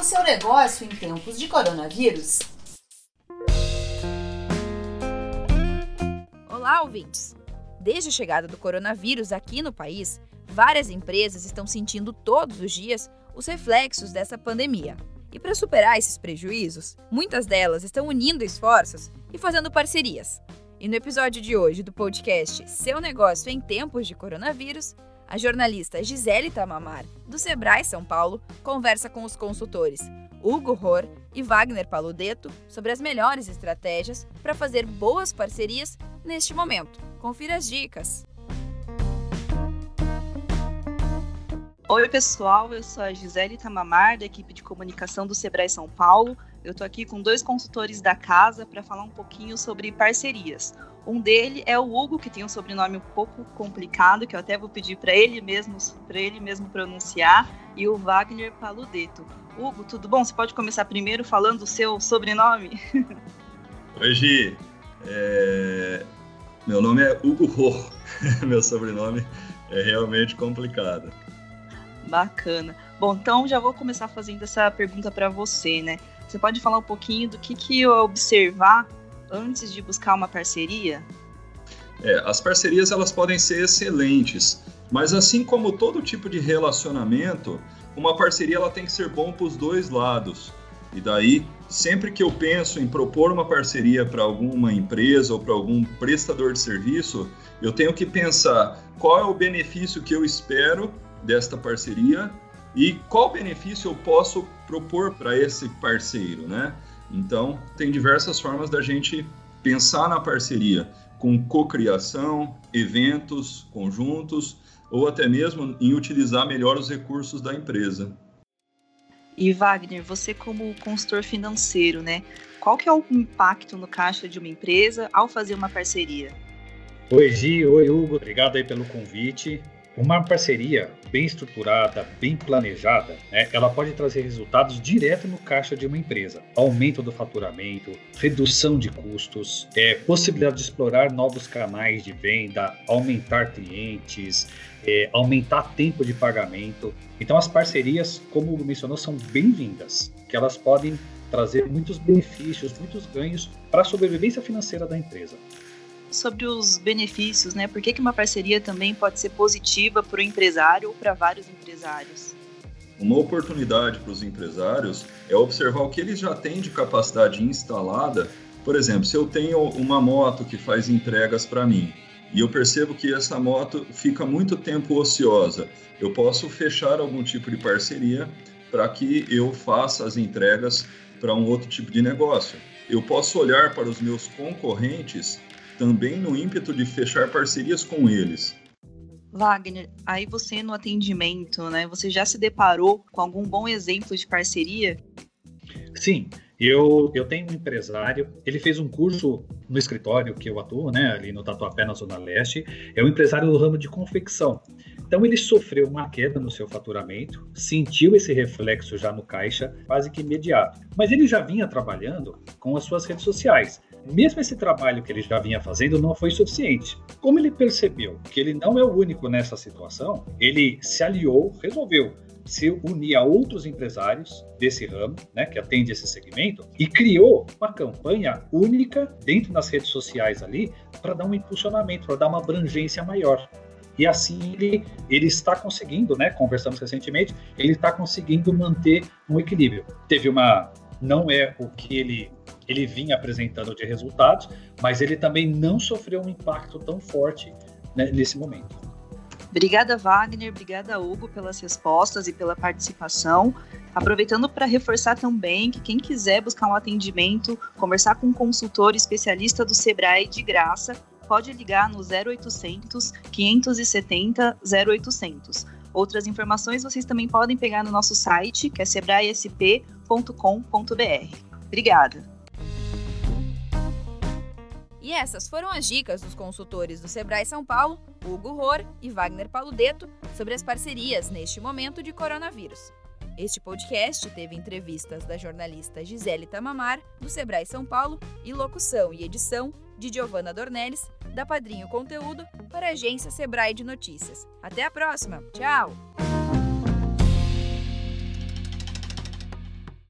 o seu negócio em tempos de coronavírus? Olá, ouvintes! Desde a chegada do coronavírus aqui no país, várias empresas estão sentindo todos os dias os reflexos dessa pandemia. E para superar esses prejuízos, muitas delas estão unindo esforços e fazendo parcerias. E no episódio de hoje do podcast Seu Negócio em Tempos de Coronavírus, a jornalista Gisele Tamamar, do Sebrae São Paulo, conversa com os consultores Hugo Ror e Wagner Paludeto sobre as melhores estratégias para fazer boas parcerias neste momento. Confira as dicas. Oi, pessoal, eu sou a Gisele Tamamar, da equipe de comunicação do Sebrae São Paulo. Eu estou aqui com dois consultores da casa para falar um pouquinho sobre parcerias. Um dele é o Hugo, que tem um sobrenome um pouco complicado, que eu até vou pedir para ele mesmo, para ele mesmo pronunciar, e o Wagner Paludeto. Hugo, tudo bom? Você pode começar primeiro falando o seu sobrenome? Oi, Gi. É... Meu nome é Hugo Ror. Meu sobrenome é realmente complicado. Bacana. Bom, então já vou começar fazendo essa pergunta para você, né? Você pode falar um pouquinho do que, que observar antes de buscar uma parceria? É, as parcerias elas podem ser excelentes, mas assim como todo tipo de relacionamento, uma parceria ela tem que ser bom para os dois lados. E daí, sempre que eu penso em propor uma parceria para alguma empresa ou para algum prestador de serviço, eu tenho que pensar qual é o benefício que eu espero desta parceria e qual benefício eu posso propor para esse parceiro, né? Então, tem diversas formas da gente pensar na parceria, com cocriação, eventos conjuntos ou até mesmo em utilizar melhor os recursos da empresa. E Wagner, você como consultor financeiro, né? Qual que é o impacto no caixa de uma empresa ao fazer uma parceria? Oi, Gi, oi, Hugo, obrigado aí pelo convite. Uma parceria bem estruturada, bem planejada, né, ela pode trazer resultados direto no caixa de uma empresa. Aumento do faturamento, redução de custos, é, possibilidade de explorar novos canais de venda, aumentar clientes, é, aumentar tempo de pagamento. Então as parcerias, como mencionou, são bem-vindas, que elas podem trazer muitos benefícios, muitos ganhos para a sobrevivência financeira da empresa sobre os benefícios, né? Por que, que uma parceria também pode ser positiva para o empresário ou para vários empresários? Uma oportunidade para os empresários é observar o que eles já têm de capacidade instalada. Por exemplo, se eu tenho uma moto que faz entregas para mim e eu percebo que essa moto fica muito tempo ociosa, eu posso fechar algum tipo de parceria para que eu faça as entregas para um outro tipo de negócio. Eu posso olhar para os meus concorrentes também no ímpeto de fechar parcerias com eles. Wagner, aí você no atendimento, né? Você já se deparou com algum bom exemplo de parceria? Sim, eu, eu tenho um empresário, ele fez um curso no escritório que eu atuo, né, ali no Tatuapé, na Zona Leste, é um empresário do ramo de confecção. Então ele sofreu uma queda no seu faturamento, sentiu esse reflexo já no caixa, quase que imediato. Mas ele já vinha trabalhando com as suas redes sociais. Mesmo esse trabalho que ele já vinha fazendo não foi suficiente. Como ele percebeu que ele não é o único nessa situação, ele se aliou, resolveu se unir a outros empresários desse ramo, né, que atende esse segmento, e criou uma campanha única dentro das redes sociais ali para dar um impulsionamento, para dar uma abrangência maior. E assim ele, ele está conseguindo, né? Conversamos recentemente, ele está conseguindo manter um equilíbrio. Teve uma. Não é o que ele ele vinha apresentando de resultados, mas ele também não sofreu um impacto tão forte né, nesse momento. Obrigada, Wagner. Obrigada, Hugo, pelas respostas e pela participação. Aproveitando para reforçar também que quem quiser buscar um atendimento, conversar com um consultor especialista do Sebrae de graça, pode ligar no 0800 570 0800. Outras informações vocês também podem pegar no nosso site, que é sebraesp.com.br. Obrigada. E essas foram as dicas dos consultores do Sebrae São Paulo, Hugo Ror e Wagner Paludeto, sobre as parcerias neste momento de coronavírus. Este podcast teve entrevistas da jornalista Gisele Tamamar, do Sebrae São Paulo, e locução e edição de Giovanna Dornelles, da Padrinho Conteúdo, para a agência Sebrae de Notícias. Até a próxima! Tchau!